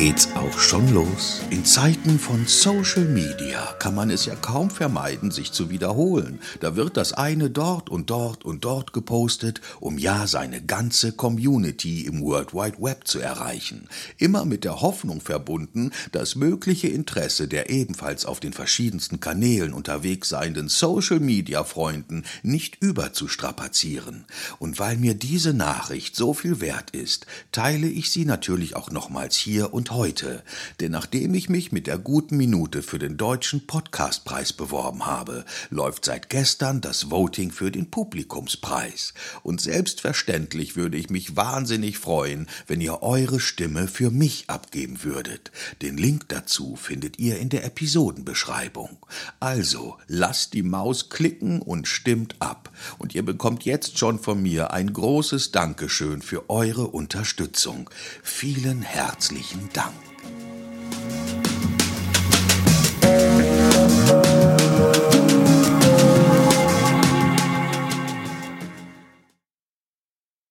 geht's auch schon los. In Zeiten von Social Media kann man es ja kaum vermeiden, sich zu wiederholen. Da wird das eine dort und dort und dort gepostet, um ja seine ganze Community im World Wide Web zu erreichen. Immer mit der Hoffnung verbunden, das mögliche Interesse der ebenfalls auf den verschiedensten Kanälen unterwegs seienden Social Media Freunden nicht überzustrapazieren. Und weil mir diese Nachricht so viel wert ist, teile ich sie natürlich auch nochmals hier und heute, denn nachdem ich mich mit der guten Minute für den deutschen Podcastpreis beworben habe, läuft seit gestern das Voting für den Publikumspreis. Und selbstverständlich würde ich mich wahnsinnig freuen, wenn ihr eure Stimme für mich abgeben würdet. Den Link dazu findet ihr in der Episodenbeschreibung. Also lasst die Maus klicken und stimmt ab. Und ihr bekommt jetzt schon von mir ein großes Dankeschön für eure Unterstützung. Vielen herzlichen Dank.